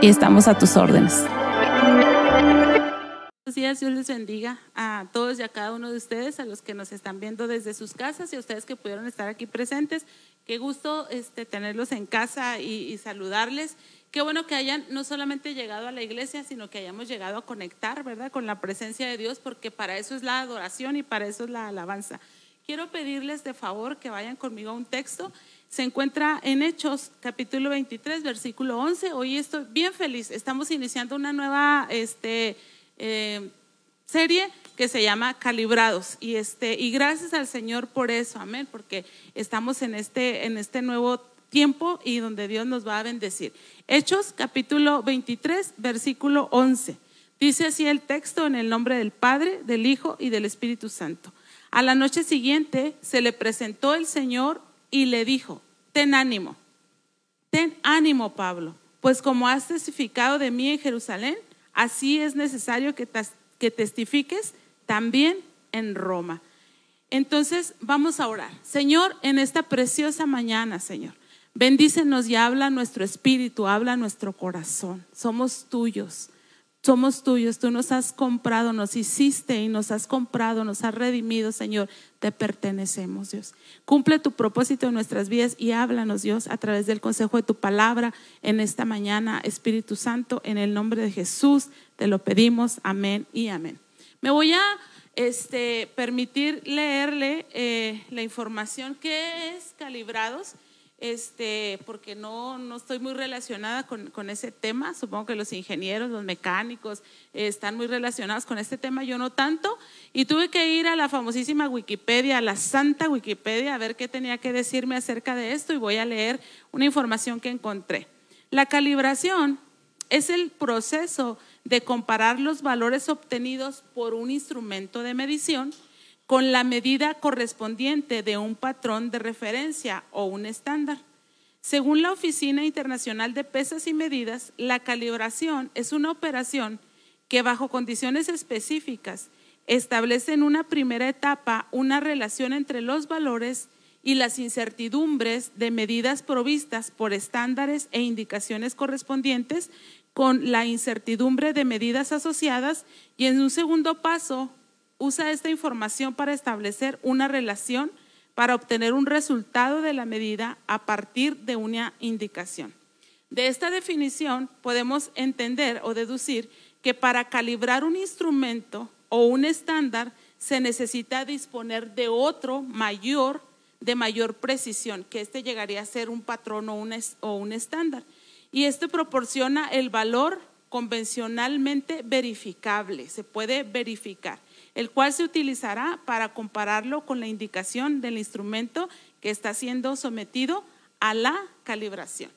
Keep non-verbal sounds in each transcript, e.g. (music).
y estamos a tus órdenes. Buenos días, Dios les bendiga a todos y a cada uno de ustedes, a los que nos están viendo desde sus casas y a ustedes que pudieron estar aquí presentes. Qué gusto este, tenerlos en casa y, y saludarles. Qué bueno que hayan no solamente llegado a la iglesia, sino que hayamos llegado a conectar, ¿verdad?, con la presencia de Dios, porque para eso es la adoración y para eso es la alabanza. Quiero pedirles de favor que vayan conmigo a un texto. Se encuentra en Hechos, capítulo 23, versículo 11. Hoy estoy bien feliz. Estamos iniciando una nueva este, eh, serie que se llama Calibrados. Y, este, y gracias al Señor por eso, amén, porque estamos en este, en este nuevo tiempo y donde Dios nos va a bendecir. Hechos, capítulo 23, versículo 11. Dice así el texto en el nombre del Padre, del Hijo y del Espíritu Santo. A la noche siguiente se le presentó el Señor y le dijo, ten ánimo, ten ánimo Pablo, pues como has testificado de mí en Jerusalén, así es necesario que, que testifiques también en Roma. Entonces vamos a orar. Señor, en esta preciosa mañana, Señor, bendícenos y habla nuestro espíritu, habla nuestro corazón. Somos tuyos. Somos tuyos, tú nos has comprado, nos hiciste y nos has comprado, nos has redimido, Señor. Te pertenecemos, Dios. Cumple tu propósito en nuestras vidas y háblanos, Dios, a través del consejo de tu palabra en esta mañana, Espíritu Santo, en el nombre de Jesús, te lo pedimos. Amén y amén. Me voy a este, permitir leerle eh, la información que es calibrados este, porque no, no estoy muy relacionada con, con, ese tema. Supongo que los ingenieros, los mecánicos eh, están muy relacionados con este tema, yo no tanto. Y tuve que ir a la famosísima Wikipedia, a la santa Wikipedia, a ver qué tenía que decirme acerca de esto y voy a leer una información que encontré. La calibración es el proceso de comparar los valores obtenidos por un instrumento de medición con la medida correspondiente de un patrón de referencia o un estándar. Según la Oficina Internacional de Pesas y Medidas, la calibración es una operación que bajo condiciones específicas establece en una primera etapa una relación entre los valores y las incertidumbres de medidas provistas por estándares e indicaciones correspondientes con la incertidumbre de medidas asociadas y en un segundo paso usa esta información para establecer una relación para obtener un resultado de la medida a partir de una indicación. De esta definición podemos entender o deducir que para calibrar un instrumento o un estándar se necesita disponer de otro mayor, de mayor precisión, que este llegaría a ser un patrón o un, o un estándar. Y este proporciona el valor convencionalmente verificable, se puede verificar el cual se utilizará para compararlo con la indicación del instrumento que está siendo sometido a la calibración.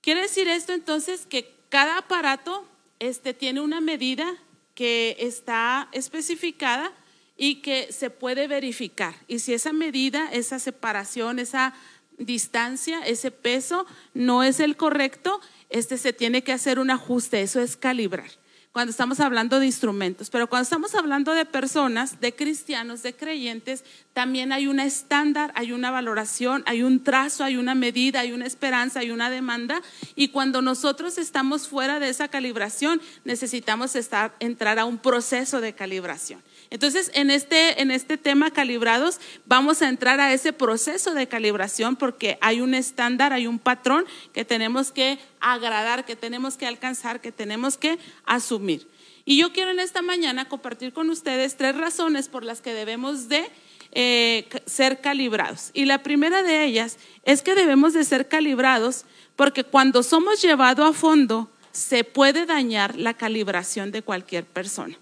Quiere decir esto entonces que cada aparato este, tiene una medida que está especificada y que se puede verificar. Y si esa medida, esa separación, esa distancia, ese peso no es el correcto, este se tiene que hacer un ajuste, eso es calibrar. Cuando estamos hablando de instrumentos, pero cuando estamos hablando de personas, de cristianos, de creyentes, también hay una estándar, hay una valoración, hay un trazo, hay una medida, hay una esperanza, hay una demanda. Y cuando nosotros estamos fuera de esa calibración, necesitamos entrar a un proceso de calibración. Entonces, en este, en este tema calibrados, vamos a entrar a ese proceso de calibración porque hay un estándar, hay un patrón que tenemos que agradar, que tenemos que alcanzar, que tenemos que asumir. Y yo quiero en esta mañana compartir con ustedes tres razones por las que debemos de eh, ser calibrados. Y la primera de ellas es que debemos de ser calibrados porque cuando somos llevados a fondo, se puede dañar la calibración de cualquier persona.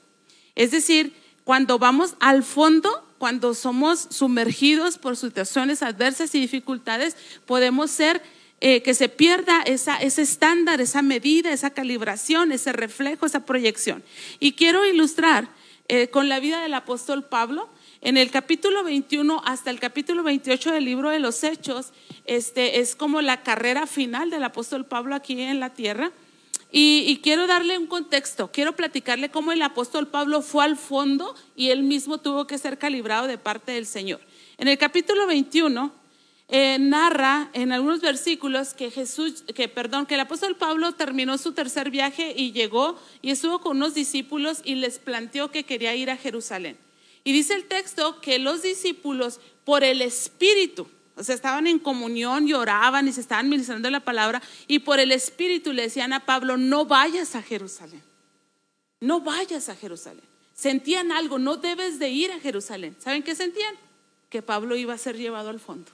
Es decir, cuando vamos al fondo, cuando somos sumergidos por situaciones adversas y dificultades, podemos ser eh, que se pierda esa, ese estándar, esa medida, esa calibración, ese reflejo, esa proyección. Y quiero ilustrar eh, con la vida del apóstol Pablo. En el capítulo 21 hasta el capítulo 28 del libro de los Hechos, este, es como la carrera final del apóstol Pablo aquí en la tierra. Y, quiero darle un contexto, quiero platicarle cómo el apóstol Pablo fue al fondo y él mismo tuvo que ser calibrado de parte del Señor. En el capítulo 21 eh, narra en algunos versículos que Jesús, que perdón, que el apóstol Pablo terminó su tercer viaje y llegó y estuvo con unos discípulos y les planteó que quería ir a Jerusalén. Y dice el texto que los discípulos por el Espíritu, o sea, estaban en comunión y oraban y se estaban ministrando la palabra y por el Espíritu le decían a Pablo, no vayas a Jerusalén, no vayas a Jerusalén. Sentían algo, no debes de ir a Jerusalén. ¿Saben qué sentían? Que Pablo iba a ser llevado al fondo.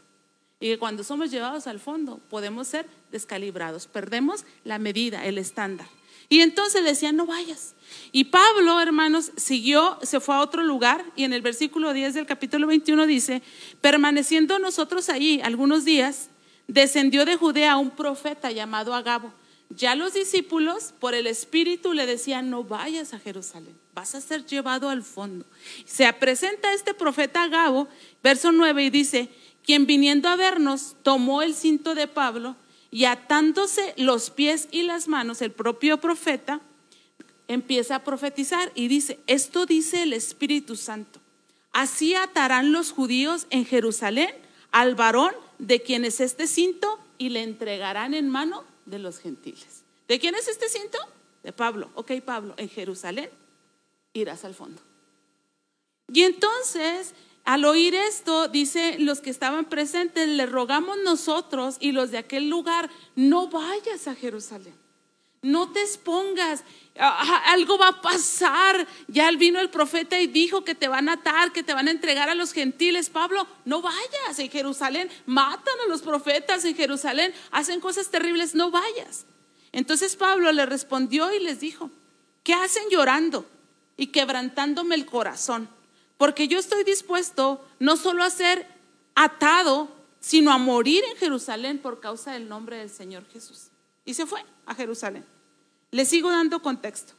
Y que cuando somos llevados al fondo podemos ser descalibrados, perdemos la medida, el estándar. Y entonces decían, no vayas. Y Pablo, hermanos, siguió, se fue a otro lugar y en el versículo 10 del capítulo 21 dice, permaneciendo nosotros allí algunos días, descendió de Judea un profeta llamado Agabo. Ya los discípulos por el Espíritu le decían, no vayas a Jerusalén, vas a ser llevado al fondo. Se presenta este profeta Agabo, verso 9, y dice, quien viniendo a vernos tomó el cinto de Pablo y atándose los pies y las manos, el propio profeta empieza a profetizar y dice, esto dice el Espíritu Santo, así atarán los judíos en Jerusalén al varón de quien es este cinto y le entregarán en mano de los gentiles. ¿De quién es este cinto? De Pablo. Ok, Pablo, en Jerusalén irás al fondo. Y entonces al oír esto, dice los que estaban presentes, le rogamos nosotros y los de aquel lugar, no vayas a Jerusalén, no te expongas, algo va a pasar. Ya vino el profeta y dijo que te van a atar, que te van a entregar a los gentiles. Pablo, no vayas en Jerusalén, matan a los profetas en Jerusalén, hacen cosas terribles, no vayas. Entonces Pablo le respondió y les dijo, ¿qué hacen llorando y quebrantándome el corazón? Porque yo estoy dispuesto no solo a ser atado, sino a morir en Jerusalén por causa del nombre del Señor Jesús. Y se fue a Jerusalén. Le sigo dando contexto.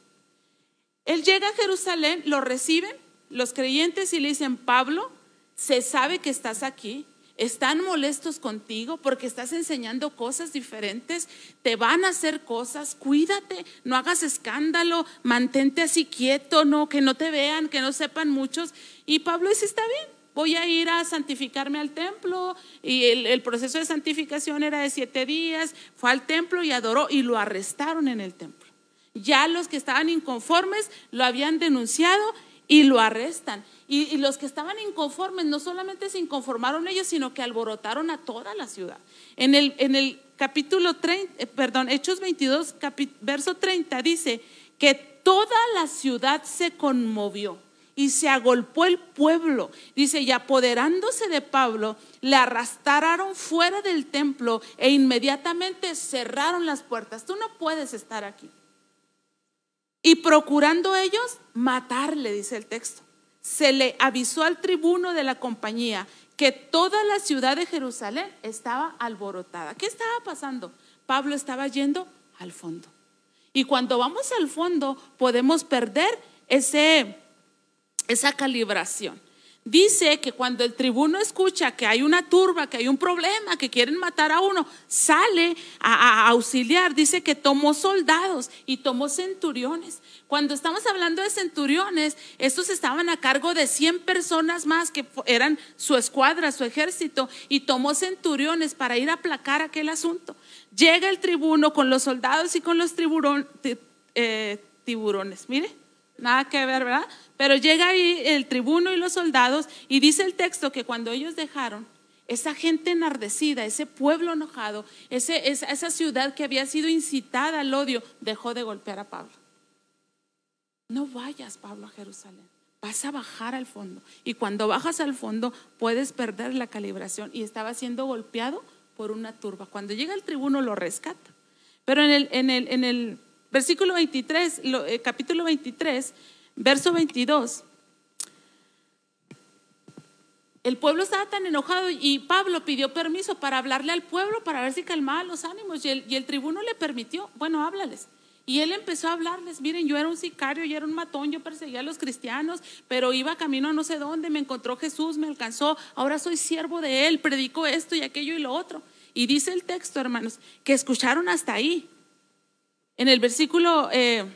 Él llega a Jerusalén, lo reciben los creyentes y le dicen, Pablo, se sabe que estás aquí, están molestos contigo porque estás enseñando cosas diferentes, te van a hacer cosas, cuídate, no hagas escándalo, mantente así quieto, no, que no te vean, que no sepan muchos. Y Pablo dice, está bien, voy a ir a santificarme al templo. Y el, el, proceso de santificación era de siete días. Fue al templo y adoró y lo arrestaron en el templo. Ya los que estaban inconformes lo habían denunciado y lo arrestan. Y, los que estaban inconformes no solamente se inconformaron ellos, sino que alborotaron a toda la ciudad. En el, en el capítulo 30, eh, perdón, Hechos 22, verso 30 dice que toda la ciudad se conmovió y se agolpó el pueblo. Dice, y apoderándose de Pablo, le arrastraron fuera del templo e inmediatamente cerraron las puertas. Tú no puedes estar aquí. Y procurando ellos matarle, dice el texto, se le avisó al tribuno de la compañía que toda la ciudad de Jerusalén estaba alborotada. ¿Qué estaba pasando? Pablo estaba yendo al fondo. Y cuando vamos al fondo podemos perder ese, esa calibración. Dice que cuando el tribuno escucha que hay una turba, que hay un problema, que quieren matar a uno, sale a, auxiliar. Dice que tomó soldados y tomó centuriones. Cuando estamos hablando de centuriones, estos estaban a cargo de 100 personas más que eran su escuadra, su ejército, y tomó centuriones para ir a aplacar aquel asunto. Llega el tribuno con los soldados y con los eh, tiburones. Mire, nada que ver, ¿verdad? Pero llega ahí el tribuno y los soldados y dice el texto que cuando ellos dejaron, esa gente enardecida, ese pueblo enojado, esa ciudad que había sido incitada al odio, dejó de golpear a Pablo. No vayas, Pablo, a Jerusalén. Vas a bajar al fondo. Y cuando bajas al fondo puedes perder la calibración. Y estaba siendo golpeado por una turba. Cuando llega el tribuno lo rescata. Pero en el versículo 23, eh, capítulo 23, verso 22. El pueblo estaba tan enojado y Pablo pidió permiso para hablarle al pueblo para ver si calmaba los ánimos y el, tribuno le permitió, bueno, háblales. Y él empezó a hablarles, miren, yo era un sicario, yo era un matón, yo perseguía a los cristianos, pero iba camino a no sé dónde, me encontró Jesús, me alcanzó, ahora soy siervo de él, predico esto y aquello y lo otro. Y dice el texto, hermanos, que escucharon hasta ahí. En el versículo eh,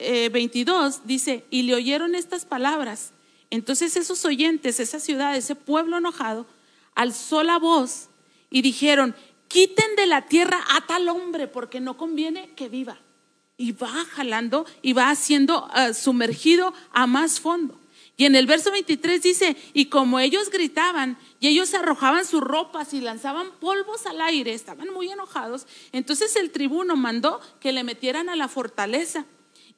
22 eh, dice, y le oyeron estas palabras. Entonces esos oyentes, esa ciudad, ese pueblo enojado, alzó la voz y dijeron, quiten de la tierra a tal hombre porque no conviene que viva. Y va jalando y va haciendo eh, sumergido a más fondo. Y en el verso 23 dice, y como ellos gritaban y ellos arrojaban sus ropas y lanzaban polvos al aire, estaban muy enojados, entonces el tribuno mandó que le metieran a la fortaleza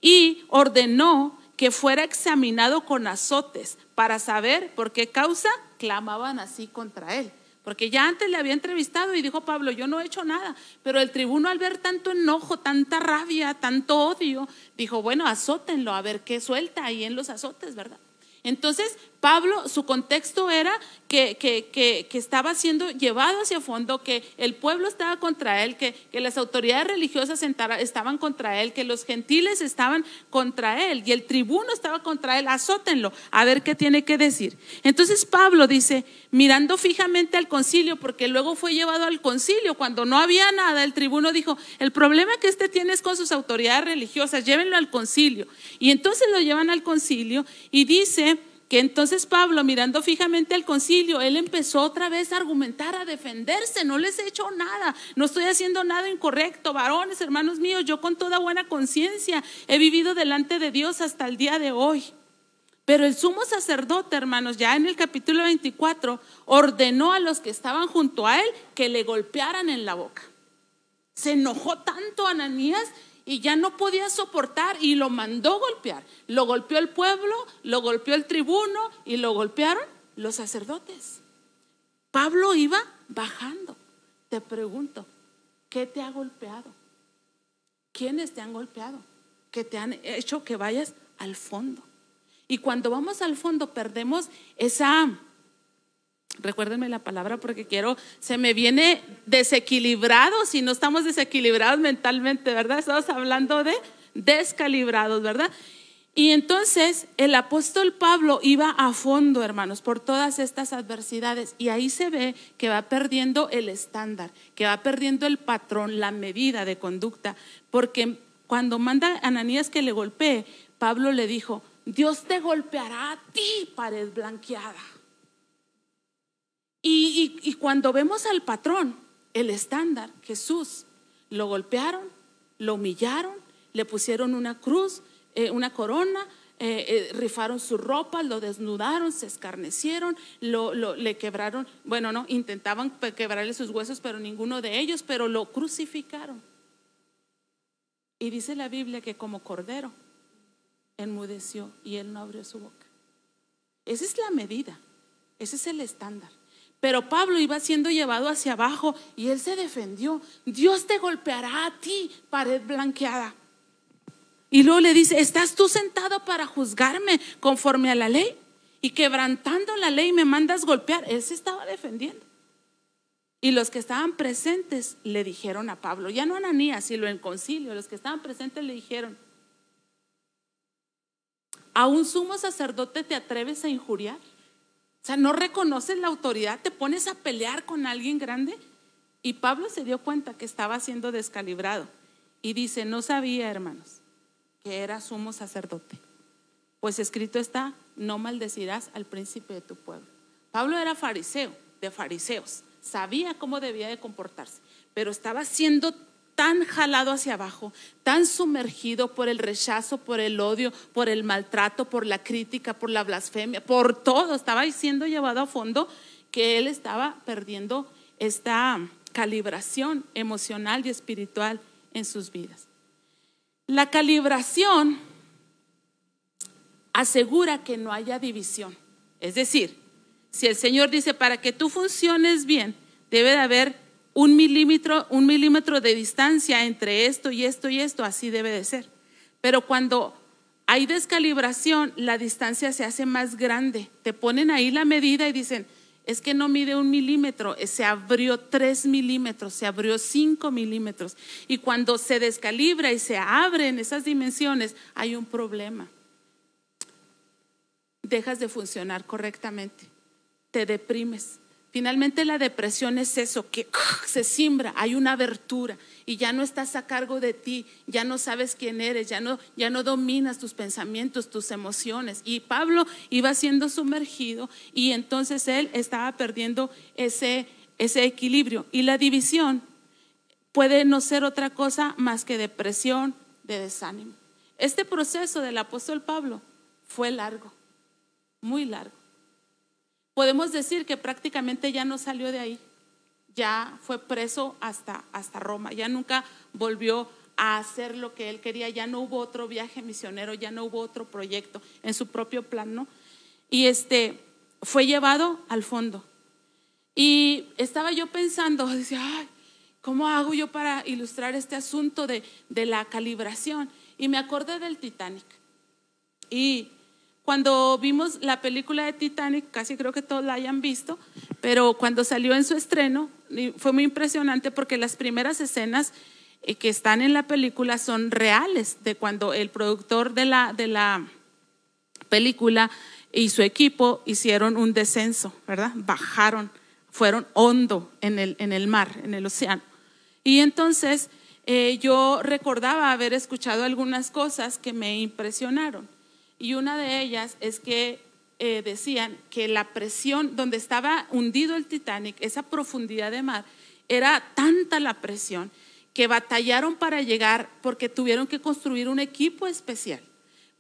y ordenó que fuera examinado con azotes para saber por qué causa clamaban así contra él. Porque ya antes le había entrevistado y dijo Pablo, yo no he hecho nada. Pero el tribuno al ver tanto enojo, tanta rabia, tanto odio, dijo, bueno, azótenlo, a ver qué suelta ahí en los azotes, ¿verdad? Entonces, Pablo, su contexto era que, que, estaba siendo llevado hacia fondo, que el pueblo estaba contra él, que, las autoridades religiosas estaban contra él, que los gentiles estaban contra él y el tribuno estaba contra él. Azótenlo, a ver qué tiene que decir. Entonces Pablo dice, mirando fijamente al concilio, porque luego fue llevado al concilio, cuando no había nada, el tribuno dijo, el problema que este tiene es con sus autoridades religiosas, llévenlo al concilio. Y entonces lo llevan al concilio y dice, que entonces Pablo, mirando fijamente al concilio, él empezó otra vez a argumentar, a defenderse, no les he hecho nada, no estoy haciendo nada incorrecto, varones, hermanos míos, yo con toda buena conciencia he vivido delante de Dios hasta el día de hoy. Pero el sumo sacerdote, hermanos, ya en el capítulo 24, ordenó a los que estaban junto a él que le golpearan en la boca. Se enojó tanto Ananías y ya no podía soportar y lo mandó golpear. Lo golpeó el pueblo, lo golpeó el tribuno y lo golpearon los sacerdotes. Pablo iba bajando. Te pregunto, ¿qué te ha golpeado? ¿Quiénes te han golpeado? Que te han hecho que vayas al fondo. Y cuando vamos al fondo perdemos esa Recuérdenme la palabra porque quiero, se me viene desequilibrado si no estamos desequilibrados mentalmente, ¿verdad? Estamos hablando de descalibrados, ¿verdad? Y entonces el apóstol Pablo iba a fondo, hermanos, por todas estas adversidades. Y ahí se ve que va perdiendo el estándar, que va perdiendo el patrón, la medida de conducta. Porque cuando manda a Ananías que le golpee, Pablo le dijo, Dios te golpeará a ti, pared blanqueada. Y, cuando vemos al patrón, el estándar, Jesús, lo golpearon, lo humillaron, le pusieron una cruz, eh, una corona, eh, eh, rifaron su ropa, lo desnudaron, se escarnecieron, lo, le quebraron, bueno, no, intentaban quebrarle sus huesos, pero ninguno de ellos, pero lo crucificaron. Y dice la Biblia que como cordero enmudeció y él no abrió su boca. Esa es la medida, ese es el estándar. Pero Pablo iba siendo llevado hacia abajo y él se defendió. Dios te golpeará a ti, pared blanqueada. Y luego le dice, ¿estás tú sentado para juzgarme conforme a la ley? Y quebrantando la ley me mandas golpear. Él se estaba defendiendo. Y los que estaban presentes le dijeron a Pablo, ya no Ananías, sino en concilio, los que estaban presentes le dijeron, ¿A un sumo sacerdote te atreves a injuriar? O sea, no reconoces la autoridad, te pones a pelear con alguien grande. Y Pablo se dio cuenta que estaba siendo descalibrado. Y dice, no sabía, hermanos, que era sumo sacerdote. Pues escrito está, no maldecirás al príncipe de tu pueblo. Pablo era fariseo, de fariseos, sabía cómo debía de comportarse, pero estaba siendo tan jalado hacia abajo, tan sumergido por el rechazo, por el odio, por el maltrato, por la crítica, por la blasfemia, por todo, estaba siendo llevado a fondo que él estaba perdiendo esta calibración emocional y espiritual en sus vidas. La calibración asegura que no haya división. Es decir, si el Señor dice, para que tú funciones bien, debe de haber un milímetro, un milímetro de distancia entre esto y esto y esto, así debe de ser. Pero cuando hay descalibración, la distancia se hace más grande. Te ponen ahí la medida y dicen, es que no mide un milímetro, eh, se abrió tres milímetros, se abrió cinco milímetros. Y cuando se descalibra y se abre en esas dimensiones, hay un problema. Dejas de funcionar correctamente, te deprimes, Finalmente la depresión es eso, que se simbra, hay una abertura y ya no estás a cargo de ti, ya no sabes quién eres, ya no, ya no dominas tus pensamientos, tus emociones. Y Pablo iba siendo sumergido y entonces él estaba perdiendo ese, ese equilibrio. Y la división puede no ser otra cosa más que depresión, de desánimo. Este proceso del apóstol Pablo fue largo, muy largo podemos decir que prácticamente ya no salió de ahí, ya fue preso hasta, hasta Roma, ya nunca volvió a hacer lo que él quería, ya no hubo otro viaje misionero, ya no hubo otro proyecto en su propio plan, Y este fue llevado al fondo. Y estaba yo pensando, (laughs) decía, ay, ¿cómo hago yo para ilustrar este asunto de, de la calibración? Y me acordé del Titanic. Y cuando vimos la película de Titanic, casi creo que todos la hayan visto, pero cuando salió en su estreno fue muy impresionante porque las primeras escenas eh, que están en la película son reales, de cuando el productor de la, de la película y su equipo hicieron un descenso, ¿verdad? Bajaron, fueron hondo en el, en el mar, en el océano. Y entonces eh, yo recordaba haber escuchado algunas cosas que me impresionaron. Y una de ellas es que eh, decían que la presión donde estaba hundido el Titanic, esa profundidad de mar, era tanta la presión que batallaron para llegar porque tuvieron que construir un equipo especial,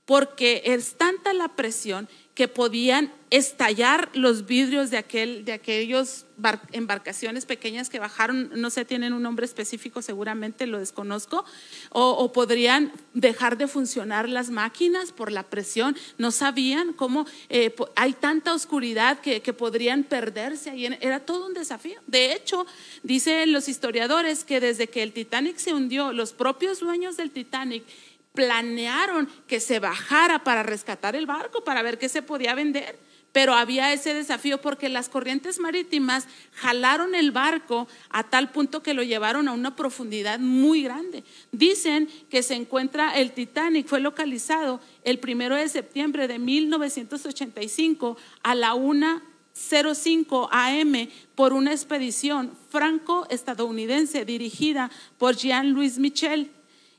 porque es tanta la presión que podían estallar los vidrios de, aquel, de aquellos embarcaciones pequeñas que bajaron, no sé, tienen un nombre específico, seguramente lo desconozco, o, podrían dejar de funcionar las máquinas por la presión, no sabían cómo eh, hay tanta oscuridad que, que podrían perderse, ahí era todo un desafío. De hecho, dicen los historiadores que desde que el Titanic se hundió, los propios dueños del Titanic planearon que se bajara para rescatar el barco, para ver qué se podía vender. Pero había ese desafío porque las corrientes marítimas jalaron el barco a tal punto que lo llevaron a una profundidad muy grande. Dicen que se encuentra el Titanic, fue localizado el primero de septiembre de 1985 a la 1.05 AM por una expedición franco-estadounidense dirigida por Jean-Louis Michel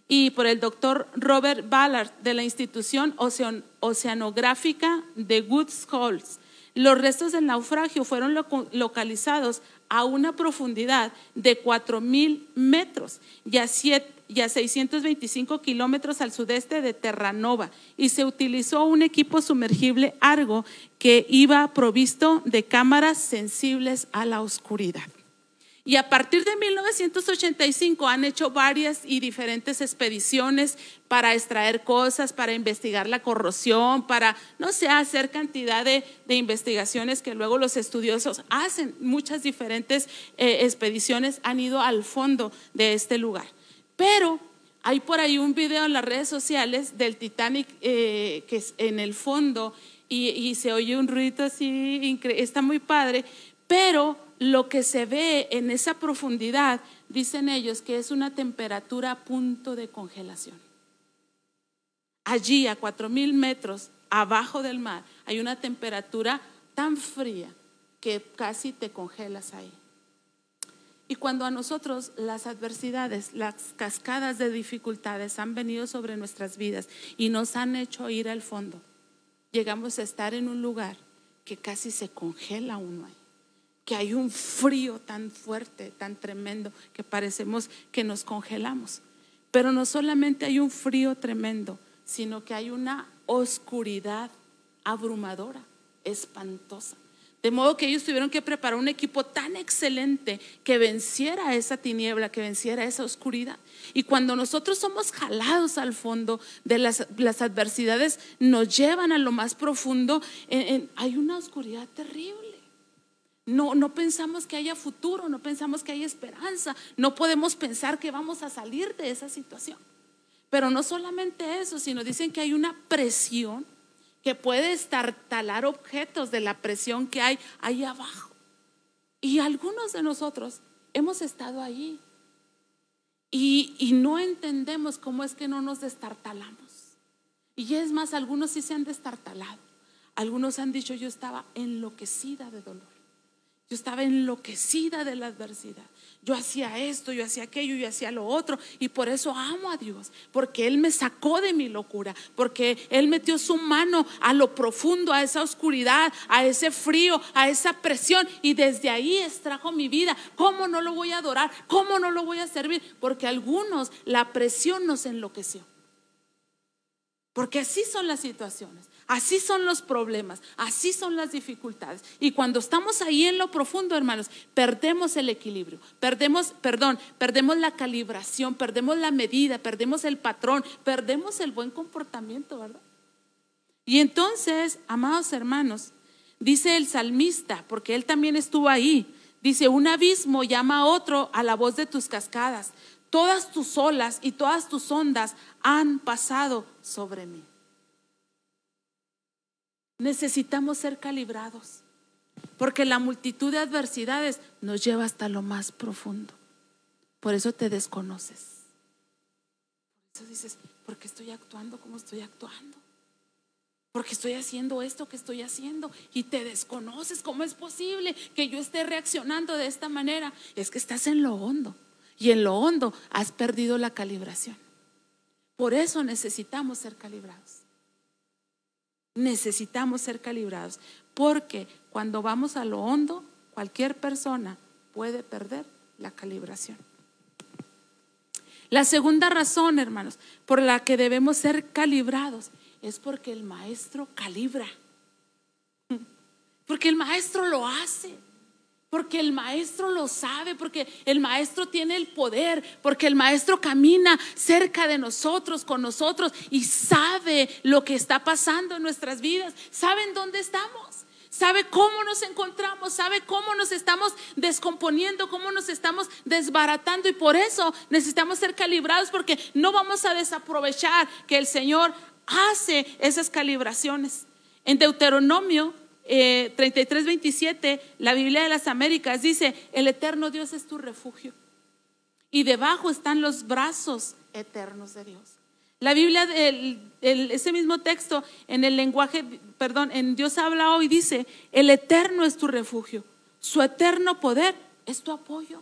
y por el doctor Robert Ballard de la institución oceanográfica de Woods Holes. Los restos del naufragio fueron localizados a una profundidad de 4.000 metros y a, y a 625 kilómetros al sudeste de Terranova y se utilizó un equipo sumergible Argo que iba provisto de cámaras sensibles a la oscuridad. Y a partir de 1985 han hecho varias y diferentes expediciones para extraer cosas, para investigar la corrosión, para, no sé, hacer cantidad de, investigaciones que luego los estudiosos hacen. Muchas diferentes eh, expediciones han ido al fondo de este lugar. Pero hay por ahí un video en las redes sociales del Titanic eh, que es en el fondo y, y se oye un ruido así, está muy padre, pero lo que se ve en esa profundidad, dicen ellos, que es una temperatura a punto de congelación. Allí, a cuatro mil metros, abajo del mar, hay una temperatura tan fría que casi te congelas ahí. Y cuando a nosotros las adversidades, las cascadas de dificultades han venido sobre nuestras vidas y nos han hecho ir al fondo, llegamos a estar en un lugar que casi se congela uno ahí, que hay un frío tan fuerte, tan tremendo, que parecemos que nos congelamos. Pero no solamente hay un frío tremendo, sino que hay una oscuridad abrumadora, espantosa. De modo que ellos tuvieron que preparar un equipo tan excelente que venciera esa tiniebla, que venciera esa oscuridad. Y cuando nosotros somos jalados al fondo de las, adversidades, nos llevan a lo más profundo, hay una oscuridad terrible. No, no pensamos que haya futuro, no pensamos que haya esperanza, no podemos pensar que vamos a salir de esa situación. Pero no solamente eso, sino dicen que hay una presión que puede estar talar objetos de la presión que hay ahí abajo. Y algunos de nosotros hemos estado allí y, y no entendemos cómo es que no nos destartalamos. Y es más, algunos sí se han destartalado. Algunos han dicho, yo estaba enloquecida de dolor. Yo estaba enloquecida de la adversidad. Yo hacía esto, yo hacía aquello, yo hacía lo otro. Y por eso amo a Dios, porque Él me sacó de mi locura, porque Él metió su mano a lo profundo, a esa oscuridad, a ese frío, a esa presión. Y desde ahí extrajo mi vida. ¿Cómo no lo voy a adorar? ¿Cómo no lo voy a servir? Porque algunos la presión nos enloqueció. Porque así son las situaciones. Así son los problemas, así son las dificultades. Y cuando estamos ahí en lo profundo, hermanos, perdemos el equilibrio, perdemos, perdón, perdemos la calibración, perdemos la medida, perdemos el patrón, perdemos el buen comportamiento, ¿verdad? Y entonces, amados hermanos, dice el salmista, porque él también estuvo ahí, dice, un abismo llama a otro a la voz de tus cascadas, todas tus olas y todas tus ondas han pasado sobre mí. Necesitamos ser calibrados, porque la multitud de adversidades nos lleva hasta lo más profundo. Por eso te desconoces. Por eso dices, ¿por qué estoy actuando como estoy actuando? ¿Por qué estoy haciendo esto que estoy haciendo? Y te desconoces. ¿Cómo es posible que yo esté reaccionando de esta manera? Es que estás en lo hondo. Y en lo hondo has perdido la calibración. Por eso necesitamos ser calibrados. Necesitamos ser calibrados, porque cuando vamos a lo hondo, cualquier persona puede perder la calibración. La segunda razón, hermanos, por la que debemos ser calibrados es porque el maestro calibra. (laughs) Porque el maestro lo hace porque el maestro lo sabe, porque el maestro tiene el poder, porque el maestro camina cerca de nosotros, con nosotros y sabe lo que está pasando en nuestras vidas, saben dónde estamos. Sabe cómo nos encontramos, sabe cómo nos estamos descomponiendo, cómo nos estamos desbaratando y por eso necesitamos ser calibrados porque no vamos a desaprovechar que el Señor hace esas calibraciones. En Deuteronomio eh, 33, 27, la Biblia de las Américas dice, el eterno Dios es tu refugio. Y debajo están los brazos eternos de Dios. La Biblia, ese mismo texto en el lenguaje, perdón, en Dios habla hoy, dice, el eterno es tu refugio, su eterno poder es tu apoyo.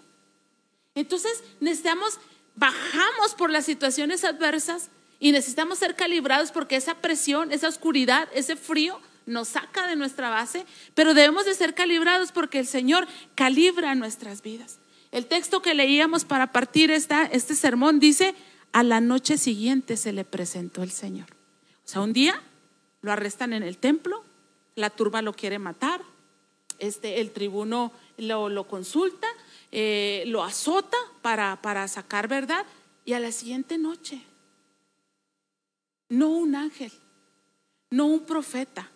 Entonces necesitamos, bajamos por las situaciones adversas y necesitamos ser calibrados porque esa presión, esa oscuridad, ese frío nos saca de nuestra base, pero debemos de ser calibrados porque el Señor calibra nuestras vidas. El texto que leíamos para partir esta, este sermón dice, a la noche siguiente se le presentó el Señor. O sea, un día lo arrestan en el templo, la turba lo quiere matar, este, el tribuno lo, consulta, eh, lo azota para, para sacar verdad y a la siguiente noche, no un ángel, no un profeta,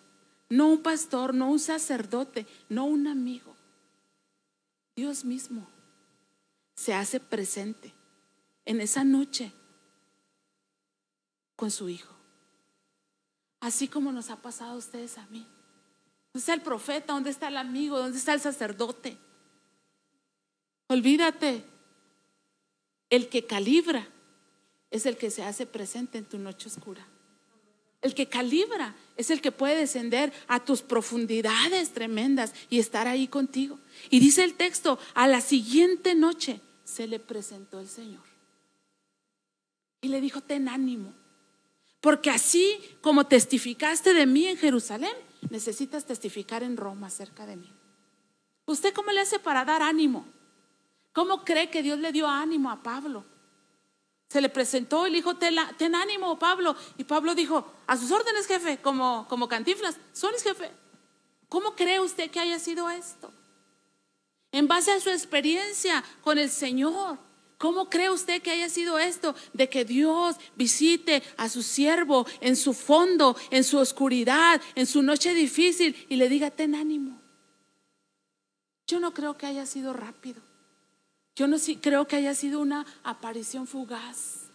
no un pastor, no un sacerdote, no un amigo. Dios mismo se hace presente en esa noche con su Hijo. Así como nos ha pasado a ustedes a mí. ¿Dónde está el profeta? ¿Dónde está el amigo? ¿Dónde está el sacerdote? Olvídate. El que calibra es el que se hace presente en tu noche oscura. El que calibra es el que puede descender a tus profundidades tremendas y estar ahí contigo. Y dice el texto, a la siguiente noche se le presentó el Señor. Y le dijo, ten ánimo, porque así como testificaste de mí en Jerusalén, necesitas testificar en Roma acerca de mí. ¿Usted cómo le hace para dar ánimo? ¿Cómo cree que Dios le dio ánimo a Pablo? Se le presentó y le dijo, ten, ánimo, Pablo. Y Pablo dijo, a sus órdenes, jefe, como, como cantiflas, sones, jefe. ¿Cómo cree usted que haya sido esto? En base a su experiencia con el Señor, ¿Cómo cree usted que haya sido esto? De que Dios visite a su siervo en su fondo, en su oscuridad, en su noche difícil y le diga, ten ánimo. Yo no creo que haya sido rápido. Yo no creo que haya sido una aparición fugaz.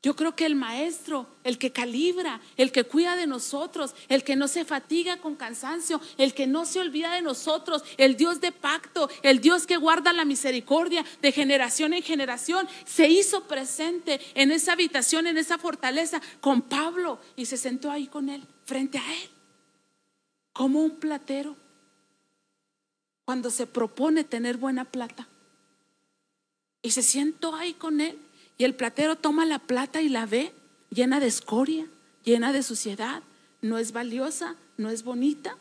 Yo creo que el maestro, el que calibra, el que cuida de nosotros, el que no se fatiga con cansancio, el que no se olvida de nosotros, el Dios de pacto, el Dios que guarda la misericordia de generación en generación, se hizo presente en esa habitación, en esa fortaleza con Pablo y se sentó ahí con él, frente a él, como un platero, cuando se propone tener buena plata. Y se sientó ahí con él y el platero toma la plata y la ve llena de escoria, llena de suciedad, no es valiosa, no es bonita.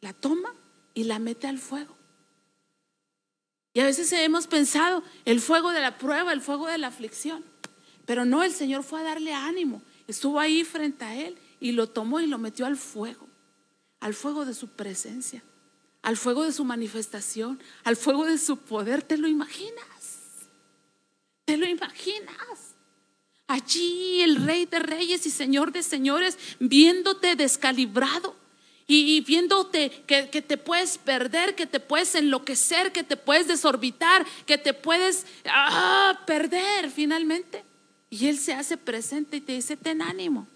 La toma y la mete al fuego. Y a veces hemos pensado el fuego de la prueba, el fuego de la aflicción. Pero no, el Señor fue a darle ánimo. Estuvo ahí frente a él y lo tomó y lo metió al fuego, al fuego de su presencia, al fuego de su manifestación, al fuego de su poder. ¿Te lo imaginas? ¿Te lo imaginas? Allí el rey de reyes y señor de señores viéndote descalibrado y, viéndote que, te puedes perder, que te puedes enloquecer, que te puedes desorbitar, que te puedes ah, perder finalmente. Y él se hace presente y te dice, ten ánimo.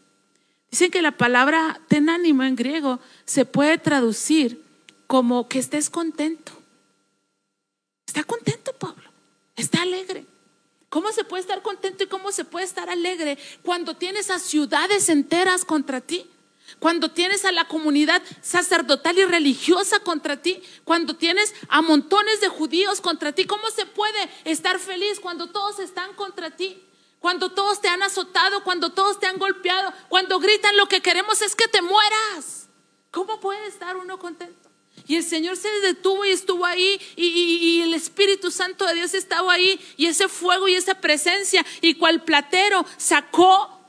Dicen que la palabra ten ánimo en griego se puede traducir como que estés contento. Está contento, Pablo. Está alegre. ¿Cómo se puede estar contento y cómo se puede estar alegre cuando tienes a ciudades enteras contra ti? Cuando tienes a la comunidad sacerdotal y religiosa contra ti, cuando tienes a montones de judíos contra ti, ¿cómo se puede estar feliz cuando todos están contra ti? Cuando todos te han azotado, cuando todos te han golpeado, cuando gritan lo que queremos es que te mueras. ¿Cómo puede estar uno contento? Y el Señor se detuvo y estuvo ahí y, el Espíritu Santo de Dios estaba ahí y ese fuego y esa presencia y cual platero sacó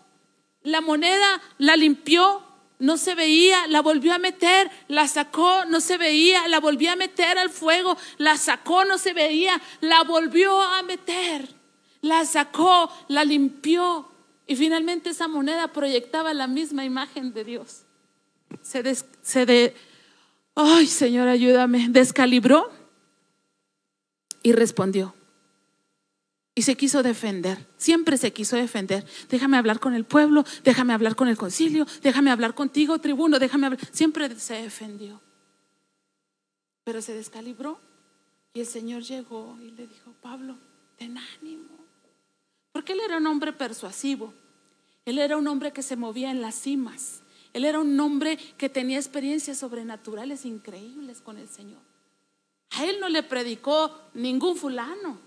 la moneda, la limpió, no se veía, la volvió a meter, la sacó, no se veía, la volvió a meter al fuego, la sacó, no se veía, la volvió a meter, la sacó, la limpió y finalmente esa moneda proyectaba la misma imagen de Dios. Se, se de, ay Señor, ayúdame, descalibró y respondió. Y se quiso defender, siempre se quiso defender. Déjame hablar con el pueblo, déjame hablar con el concilio, déjame hablar contigo, tribuno, déjame hablar. Siempre se defendió. Pero se descalibró y el Señor llegó y le dijo, Pablo, ten ánimo. Porque él era un hombre persuasivo. Él era un hombre que se movía en las cimas. Él era un hombre que tenía experiencias sobrenaturales increíbles con el Señor. A él no le predicó ningún fulano.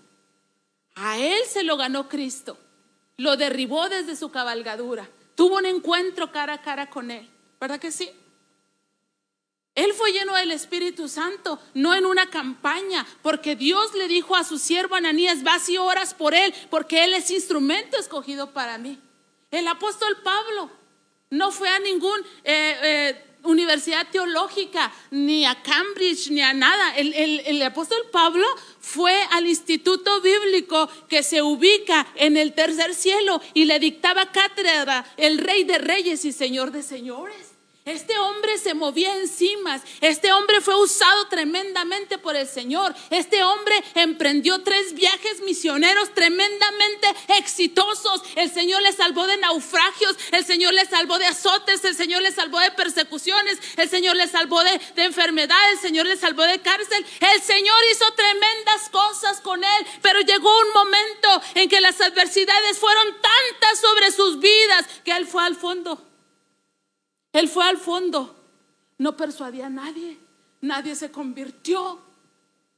A él se lo ganó Cristo. Lo derribó desde su cabalgadura. Tuvo un encuentro cara a cara con él. ¿Verdad que sí? Él fue lleno del Espíritu Santo, no en una campaña, porque Dios le dijo a su siervo Ananías, vas y oras por él, porque él es instrumento escogido para mí. El apóstol Pablo no fue a ninguna eh, eh, universidad teológica, ni a Cambridge, ni a nada. El, el apóstol Pablo fue al instituto bíblico que se ubica en el tercer cielo y le dictaba cátedra el rey de reyes y señor de señores. Este hombre se movía en cimas. Este hombre fue usado tremendamente por el Señor. Este hombre emprendió tres viajes misioneros tremendamente exitosos. El Señor le salvó de naufragios. El Señor le salvó de azotes. El Señor le salvó de persecuciones. El Señor le salvó de, de enfermedad. El Señor le salvó de cárcel. El Señor hizo tremendas cosas con él. Pero llegó un momento en que las adversidades fueron tantas sobre sus vidas que él fue al fondo Él fue al fondo, no persuadía a nadie, nadie se convirtió.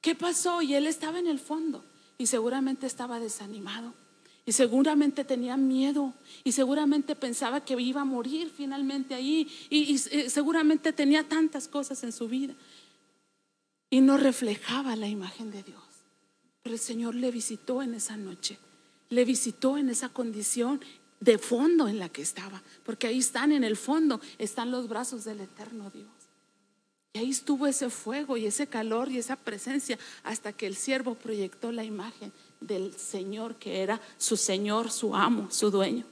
¿Qué pasó? Y él estaba en el fondo y seguramente estaba desanimado. Y seguramente tenía miedo y seguramente pensaba que iba a morir finalmente ahí y, eh, seguramente tenía tantas cosas en su vida y no reflejaba la imagen de Dios. Pero el Señor le visitó en esa noche, le visitó en esa condición de fondo en la que estaba, porque ahí están en el fondo, están los brazos del eterno Dios. Y ahí estuvo ese fuego y ese calor y esa presencia hasta que el siervo proyectó la imagen del Señor que era su Señor, su amo, su dueño.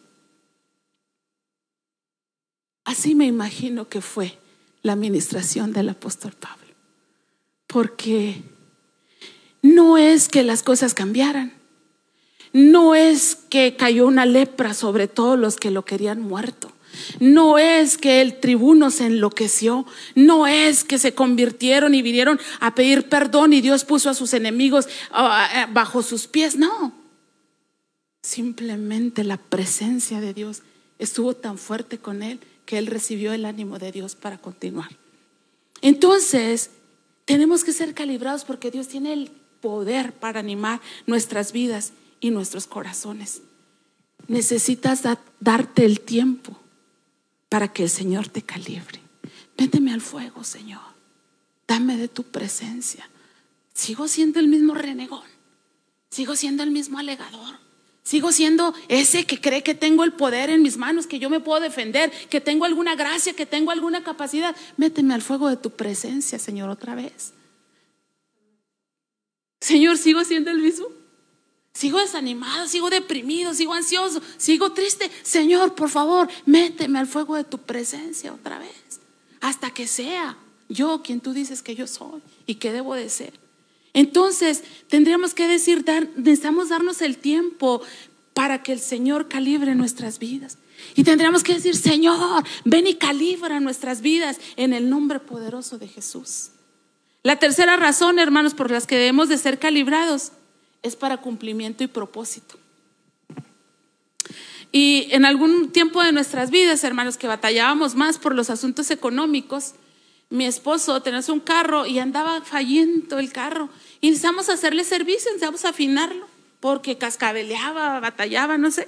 Así me imagino que fue la administración del apóstol Pablo. Porque no es que las cosas cambiaran, no es que cayó una lepra sobre todos los que lo querían muerto. No es que el tribuno se enloqueció, no es que se convirtieron y vinieron a pedir perdón y Dios puso a sus enemigos ah, ah, bajo sus pies, no. Simplemente la presencia de Dios estuvo tan fuerte con él que él recibió el ánimo de Dios para continuar. Entonces, tenemos que ser calibrados porque Dios tiene el poder para animar nuestras vidas y nuestros corazones. Necesitas darte el tiempo para que el Señor te calibre. Méteme al fuego, Señor. Dame de tu presencia. Sigo siendo el mismo renegón. Sigo siendo el mismo alegador. Sigo siendo ese que cree que tengo el poder en mis manos, que yo me puedo defender, que tengo alguna gracia, que tengo alguna capacidad. Méteme al fuego de tu presencia, Señor, otra vez. Señor, sigo siendo el mismo. Sigo desanimado, sigo deprimido, sigo ansioso, sigo triste. Señor, por favor, méteme al fuego de tu presencia otra vez. Hasta que sea yo quien tú dices que yo soy y que debo de ser. Entonces, tendríamos que decir, necesitamos darnos el tiempo para que el Señor calibre nuestras vidas. Y tendríamos que decir, Señor, ven y calibra nuestras vidas en el nombre poderoso de Jesús. La tercera razón, hermanos, por las que debemos de ser calibrados es para cumplimiento y propósito. Y en algún tiempo de nuestras vidas, hermanos, que batallábamos más por los asuntos económicos, mi esposo tenía un carro y andaba fallando el carro. Y necesitamos hacerle servicio, necesitamos afinarlo, porque cascabeleaba, batallaba, no sé.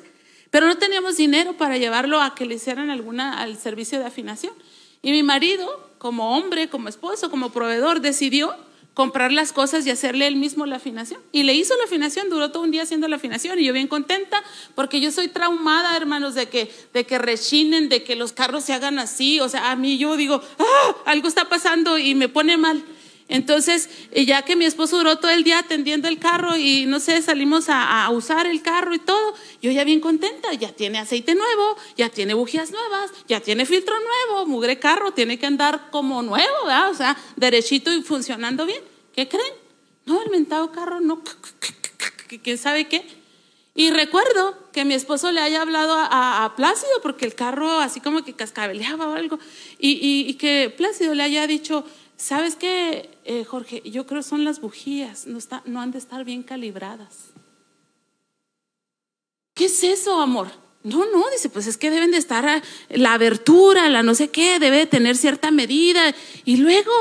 Pero no teníamos dinero para llevarlo a que le hicieran alguna al servicio de afinación. Y mi marido, como hombre, como esposo, como proveedor, decidió comprar las cosas y hacerle él mismo la afinación. Y le hizo la afinación, duró todo un día haciendo la afinación y yo bien contenta porque yo soy traumada, hermanos, de que, de que rechinen, de que los carros se hagan así. O sea, a mí yo digo, ah, algo está pasando y me pone mal. Entonces, ya que mi esposo duró todo el día atendiendo el carro y no sé, salimos a, usar el carro y todo, yo ya bien contenta, ya tiene aceite nuevo, ya tiene bujías nuevas, ya tiene filtro nuevo, mugre carro, tiene que andar como nuevo, ¿verdad? O sea, derechito y funcionando bien. ¿Qué creen? No, el mentado carro no, quién sabe qué. Y recuerdo que mi esposo le haya hablado a, Plácido, porque el carro así como que cascabeleaba o algo, y que Plácido le haya dicho, ¿Sabes qué, eh, Jorge? Yo creo que son las bujías, no, está, no han de estar bien calibradas. ¿Qué es eso, amor? No, no, dice, pues es que deben de estar ah, la abertura, la no sé qué, debe de tener cierta medida. Y luego,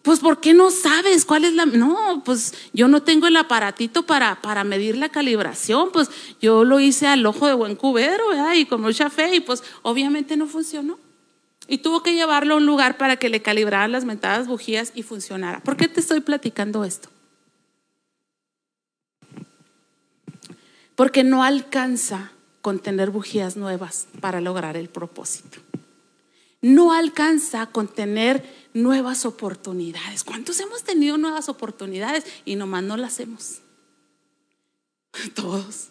pues, ¿por qué no sabes cuál es la.? No, pues yo no tengo el aparatito para, para medir la calibración, pues yo lo hice al ojo de buen cubero, ¿verdad? Y con mucha fe, y pues obviamente no funcionó y tuvo que llevarlo a un lugar para que le calibraran las mentadas bujías y funcionara. ¿Por qué te estoy platicando esto? Porque no alcanza con tener bujías nuevas para lograr el propósito. No alcanza con tener nuevas oportunidades. ¿Cuántos hemos tenido nuevas oportunidades y nomás no las hacemos? (laughs) Todos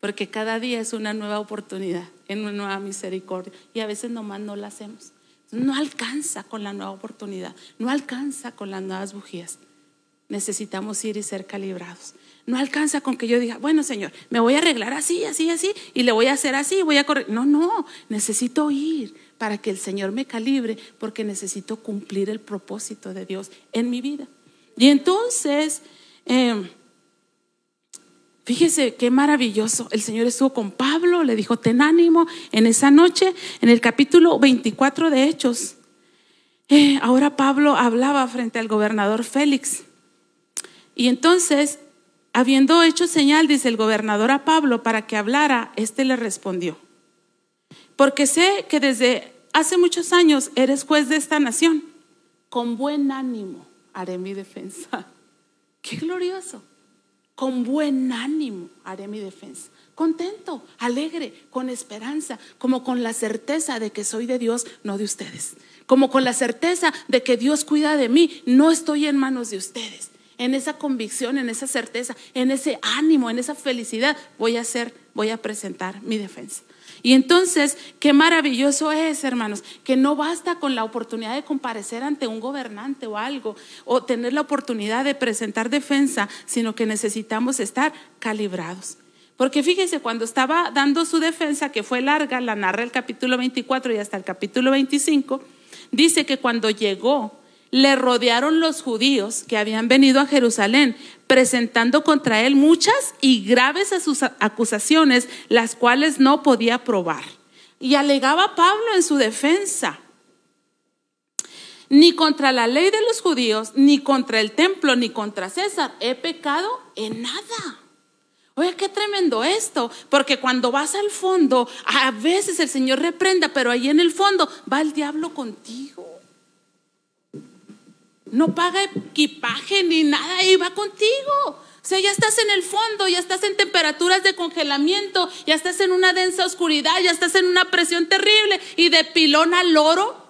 porque cada día es una nueva oportunidad, en una nueva misericordia, y a veces nomás no la hacemos. No alcanza con la nueva oportunidad, no alcanza con las nuevas bujías. Necesitamos ir y ser calibrados. No alcanza con que yo diga, bueno, Señor, me voy a arreglar así, así, así, y le voy a hacer así, voy a correr. No, no, necesito ir para que el Señor me calibre, porque necesito cumplir el propósito de Dios en mi vida. Y entonces, eh, Fíjese qué maravilloso. El Señor estuvo con Pablo, le dijo, ten ánimo en esa noche, en el capítulo 24 de Hechos. Eh, ahora Pablo hablaba frente al gobernador Félix. Y entonces, habiendo hecho señal, dice el gobernador a Pablo para que hablara, éste le respondió, porque sé que desde hace muchos años eres juez de esta nación, con buen ánimo haré mi defensa. (laughs) Qué glorioso. Con buen ánimo haré mi defensa. Contento, alegre, con esperanza, como con la certeza de que soy de Dios, no de ustedes. Como con la certeza de que Dios cuida de mí, no estoy en manos de ustedes. En esa convicción, en esa certeza, en ese ánimo, en esa felicidad, voy a hacer, voy a presentar mi defensa. Y entonces, qué maravilloso es, hermanos, que no basta con la oportunidad de comparecer ante un gobernante o algo, o tener la oportunidad de presentar defensa, sino que necesitamos estar calibrados. Porque fíjese, cuando estaba dando su defensa, que fue larga, la narra el capítulo 24 y hasta el capítulo 25, dice que cuando llegó le rodearon los judíos que habían venido a Jerusalén, presentando contra él muchas y graves acusaciones, las cuales no podía probar. Y alegaba Pablo en su defensa, ni contra la ley de los judíos, ni contra el templo, ni contra César, he pecado en nada. Oye, qué tremendo esto, porque cuando vas al fondo, a veces el Señor reprenda, pero ahí en el fondo va el diablo contigo. No paga equipaje ni nada y va contigo. O sea, ya estás en el fondo, ya estás en temperaturas de congelamiento, ya estás en una densa oscuridad, ya estás en una presión terrible y de pilón al loro.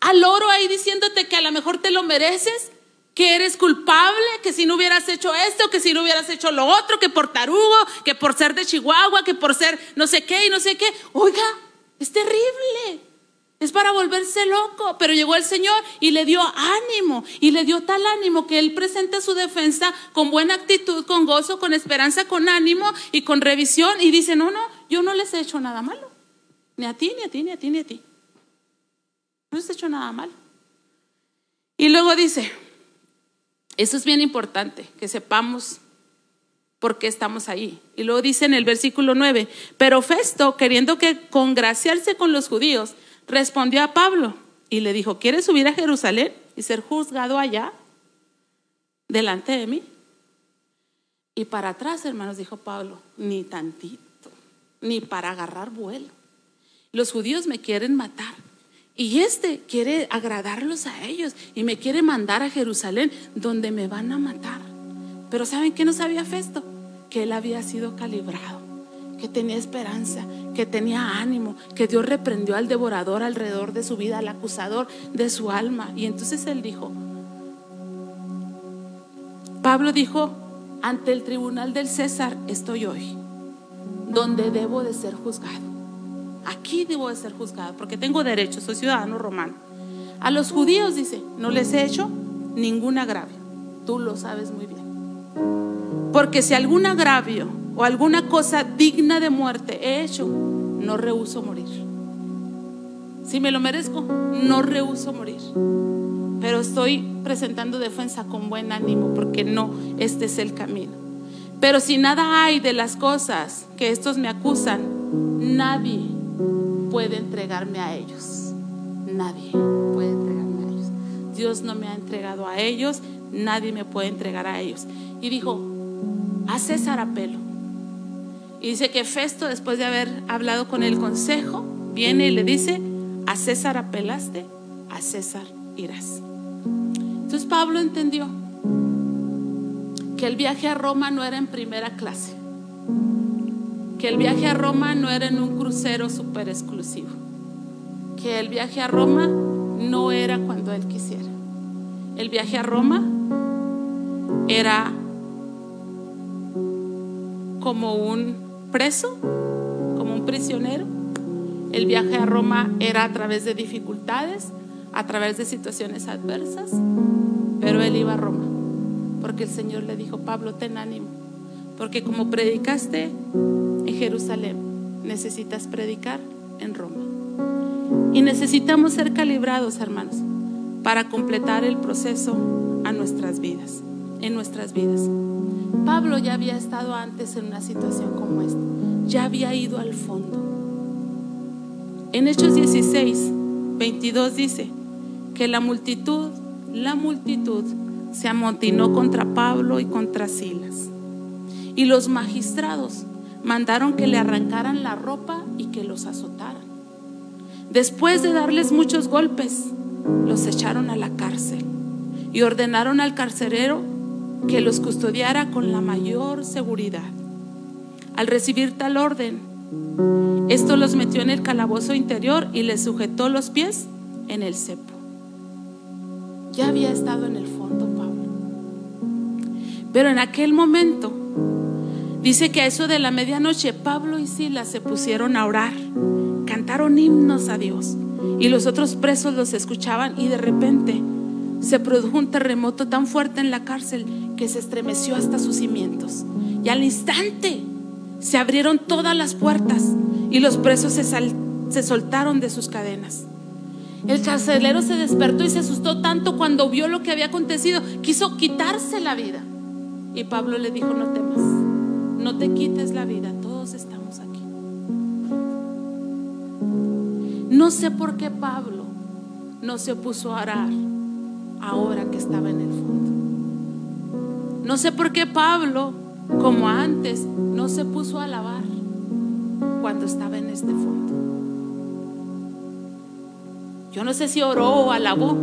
Al loro ahí diciéndote que a lo mejor te lo mereces, que eres culpable, que si no hubieras hecho esto, que si no hubieras hecho lo otro, que por tarugo, que por ser de Chihuahua, que por ser no sé qué y no sé qué. Oiga, es terrible. Es para volverse loco, pero llegó el Señor y le dio ánimo y le dio tal ánimo que él presenta su defensa con buena actitud, con gozo, con esperanza, con ánimo y con revisión y dice, no, no, yo no les he hecho nada malo, ni a ti, ni a ti, ni a ti, ni a ti. No les he hecho nada malo. Y luego dice, eso es bien importante, que sepamos por qué estamos ahí. Y luego dice en el versículo 9, pero Festo, queriendo que congraciarse con los judíos, respondió a Pablo y le dijo, ¿quieres subir a Jerusalén y ser juzgado allá delante de mí? Y para atrás, hermanos, dijo Pablo, ni tantito, ni para agarrar vuelo. Los judíos me quieren matar. Y este quiere agradarlos a ellos y me quiere mandar a Jerusalén donde me van a matar. Pero ¿saben qué no sabía Festo? Que él había sido calibrado que tenía esperanza, que tenía ánimo, que Dios reprendió al devorador alrededor de su vida, al acusador de su alma. Y entonces él dijo, Pablo dijo, ante el tribunal del César estoy hoy, donde debo de ser juzgado. Aquí debo de ser juzgado, porque tengo derecho, soy ciudadano romano. A los judíos dice, no les he hecho ningún agravio. Tú lo sabes muy bien. Porque si algún agravio o alguna cosa digna de muerte he hecho, no rehuso morir. Si me lo merezco, no rehuso morir. Pero estoy presentando defensa con buen ánimo porque no, este es el camino. Pero si nada hay de las cosas que estos me acusan, nadie puede entregarme a ellos. Nadie puede entregarme a ellos. Dios no me ha entregado a ellos, nadie me puede entregar a ellos. Y dijo, a César. Y dice que Festo, después de haber hablado con el consejo, viene y le dice, a César apelaste, a César irás. Entonces Pablo entendió que el viaje a Roma no era en primera clase, que el viaje a Roma no era en un crucero súper exclusivo, que el viaje a Roma no era cuando él quisiera. El viaje a Roma era como un preso, como un prisionero. El viaje a Roma era a través de dificultades, a través de situaciones adversas, pero él iba a Roma, porque el Señor le dijo, Pablo, ten ánimo, porque como predicaste en Jerusalén, necesitas predicar en Roma. Y necesitamos ser calibrados, hermanos, para completar el proceso a nuestras vidas. en nuestras vidas. Pablo ya había estado antes en una situación como esta, ya había ido al fondo. En Hechos 16, 22 dice que la multitud, la multitud se amontinó contra Pablo y contra Silas. Y los magistrados mandaron que le arrancaran la ropa y que los azotaran. Después de darles muchos golpes, los echaron a la cárcel y ordenaron al carcelero que los custodiara con la mayor seguridad. Al recibir tal orden, esto los metió en el calabozo interior y les sujetó los pies en el cepo. Ya había estado en el fondo Pablo. Pero en aquel momento, dice que a eso de la medianoche, Pablo y Silas se pusieron a orar, cantaron himnos a Dios y los otros presos los escuchaban y de repente se produjo un terremoto tan fuerte en la cárcel que se estremeció hasta sus cimientos. Y al instante se abrieron todas las puertas y los presos se, se soltaron de sus cadenas. El carcelero se despertó y se asustó tanto cuando vio lo que había acontecido, quiso quitarse la vida. Y Pablo le dijo, no temas, no te quites la vida, todos estamos aquí. No sé por qué Pablo no se opuso a orar ahora que estaba en el fondo. No sé por qué Pablo, como antes, no se puso a alabar cuando estaba en este fondo. Yo no sé si oró o alabó,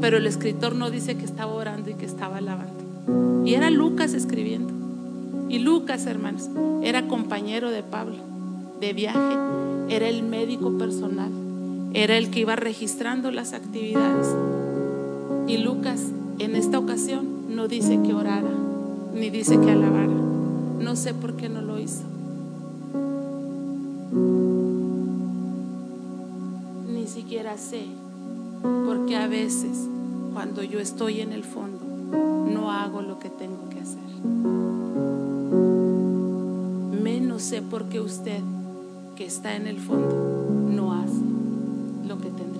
pero el escritor no dice que estaba orando y que estaba alabando. Y era Lucas escribiendo. Y Lucas, hermanos, era compañero de Pablo de viaje, era el médico personal, era el que iba registrando las actividades. Y Lucas en esta ocasión no dice que orara, ni dice que alabara. No sé por qué no lo hizo. Ni siquiera sé, porque a veces cuando yo estoy en el fondo no hago lo que tengo que hacer. Menos sé por qué usted que está en el fondo no hace lo que tendría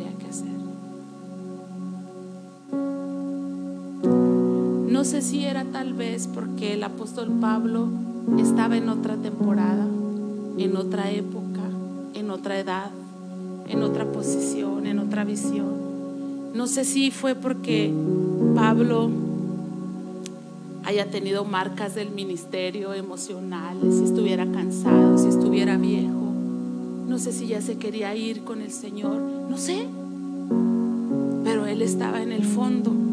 No sé si era tal vez porque el apóstol Pablo estaba en otra temporada, en otra época, en otra edad, en otra posición, en otra visión. No sé si fue porque Pablo haya tenido marcas del ministerio emocionales, si estuviera cansado, si estuviera viejo. No sé si ya se quería ir con el Señor, no sé. Pero él estaba en el fondo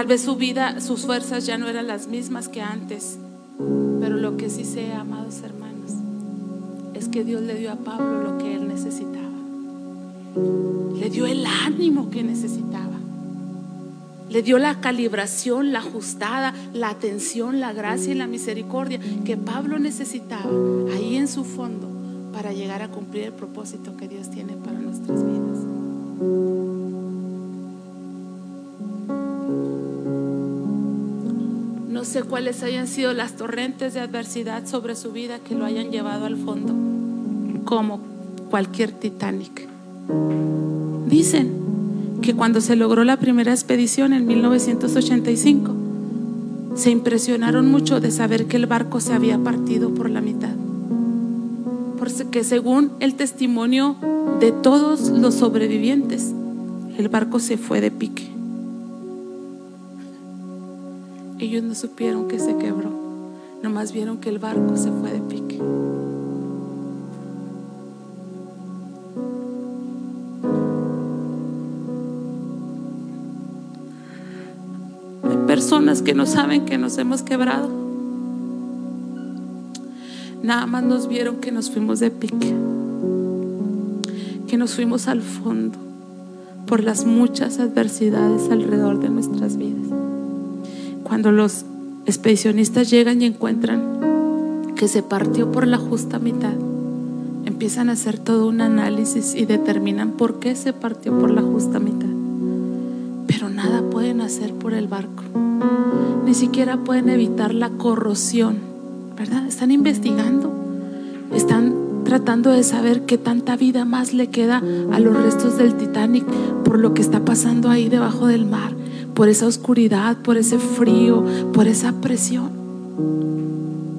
Tal vez su vida, sus fuerzas ya no eran las mismas que antes, pero lo que sí sé, amados hermanos, es que Dios le dio a Pablo lo que él necesitaba. Le dio el ánimo que necesitaba. Le dio la calibración, la ajustada, la atención, la gracia y la misericordia que Pablo necesitaba ahí en su fondo para llegar a cumplir el propósito que Dios tiene para nuestras vidas. No sé cuáles hayan sido las torrentes de adversidad sobre su vida que lo hayan llevado al fondo, como cualquier Titanic. Dicen que cuando se logró la primera expedición en 1985, se impresionaron mucho de saber que el barco se había partido por la mitad. Porque según el testimonio de todos los sobrevivientes, el barco se fue de pique. Ellos no supieron que se quebró, nomás vieron que el barco se fue de pique. Hay personas que no saben que nos hemos quebrado. Nada más nos vieron que nos fuimos de pique, que nos fuimos al fondo por las muchas adversidades alrededor de nuestras vidas cuando los expedicionistas llegan y encuentran que se partió por la justa mitad, empiezan a hacer todo un análisis y determinan por qué se partió por la justa mitad. Pero nada pueden hacer por el barco. Ni siquiera pueden evitar la corrosión, ¿verdad? Están investigando, están tratando de saber qué tanta vida más le queda a los restos del Titanic por lo que está pasando ahí debajo del mar por esa oscuridad, por ese frío, por esa presión.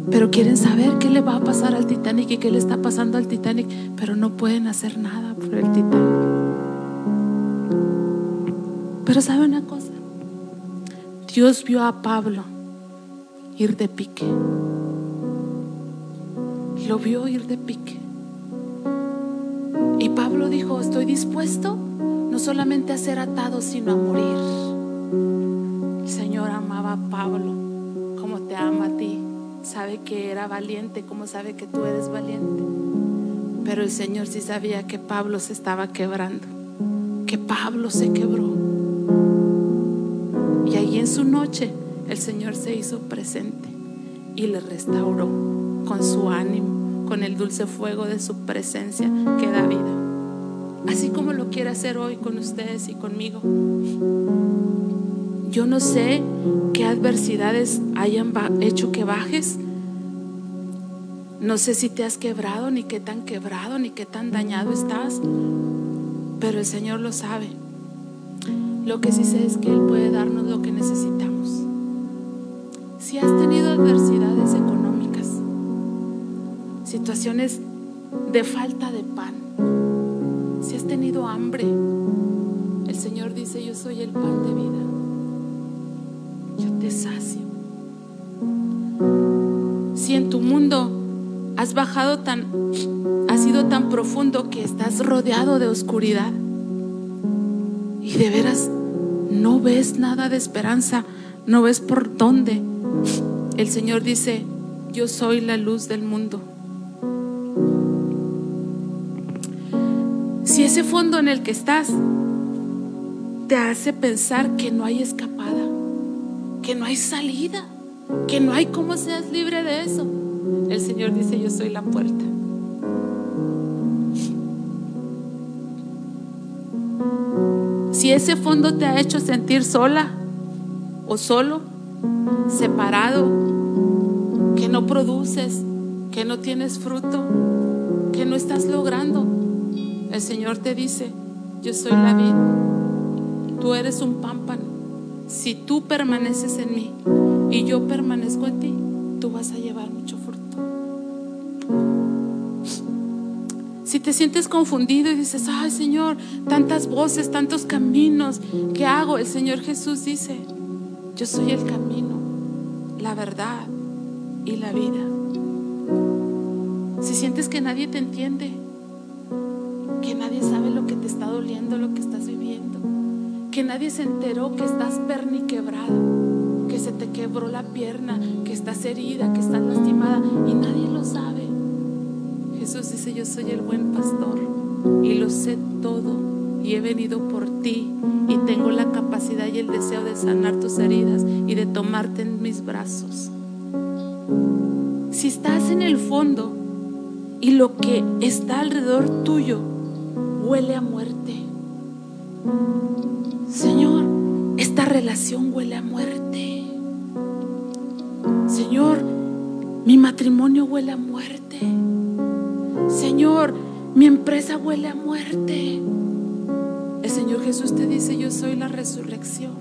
Pero quieren saber qué le va a pasar al Titanic y qué le está pasando al Titanic, pero no pueden hacer nada por el Titanic. Pero sabe una cosa, Dios vio a Pablo ir de pique. Lo vio ir de pique. Y Pablo dijo, estoy dispuesto no solamente a ser atado, sino a morir. El Señor amaba a Pablo como te ama a ti. Sabe que era valiente como sabe que tú eres valiente. Pero el Señor sí sabía que Pablo se estaba quebrando, que Pablo se quebró. Y ahí en su noche el Señor se hizo presente y le restauró con su ánimo, con el dulce fuego de su presencia que da vida. Así como lo quiere hacer hoy con ustedes y conmigo. Yo no sé qué adversidades hayan hecho que bajes. No sé si te has quebrado, ni qué tan quebrado, ni qué tan dañado estás. Pero el Señor lo sabe. Lo que sí sé es que Él puede darnos lo que necesitamos. Si has tenido adversidades económicas, situaciones de falta de pan, si has tenido hambre, el Señor dice, yo soy el pan de vida. Te. Si en tu mundo has bajado tan, has sido tan profundo que estás rodeado de oscuridad y de veras no ves nada de esperanza, no ves por dónde, el Señor dice, yo soy la luz del mundo. Si ese fondo en el que estás te hace pensar que no hay escapada, que no hay salida, que no hay cómo seas libre de eso, el Señor dice, yo soy la puerta. Si ese fondo te ha hecho sentir sola o solo, separado, que no produces, que no tienes fruto, que no estás logrando, el Señor te dice, yo soy la vida, tú eres un pámpano. Si tú permaneces en mí y yo permanezco en ti, tú vas a llevar mucho fruto. Si te sientes confundido y dices, ay Señor, tantas voces, tantos caminos, ¿qué hago? El Señor Jesús dice, yo soy el camino, la verdad y la vida. Si sientes que nadie te entiende, que nadie sabe lo que te está doliendo, lo que viviendo, que nadie se enteró que estás perniquebrado, que se te quebró la pierna, que estás herida, que estás lastimada y nadie lo sabe. Jesús dice, yo soy el buen pastor y lo sé todo y he venido por ti y tengo la capacidad y el deseo de sanar tus heridas y de tomarte en mis brazos. Si estás en el fondo y lo que está alrededor tuyo huele a muerte, esta relación huele a muerte. Señor, mi matrimonio huele a muerte. Señor, mi empresa huele a muerte. El Señor Jesús te dice, yo soy la resurrección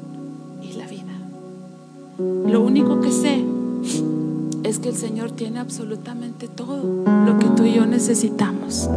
y la vida. Lo único que sé es que el Señor tiene absolutamente todo lo que tú y yo necesitamos.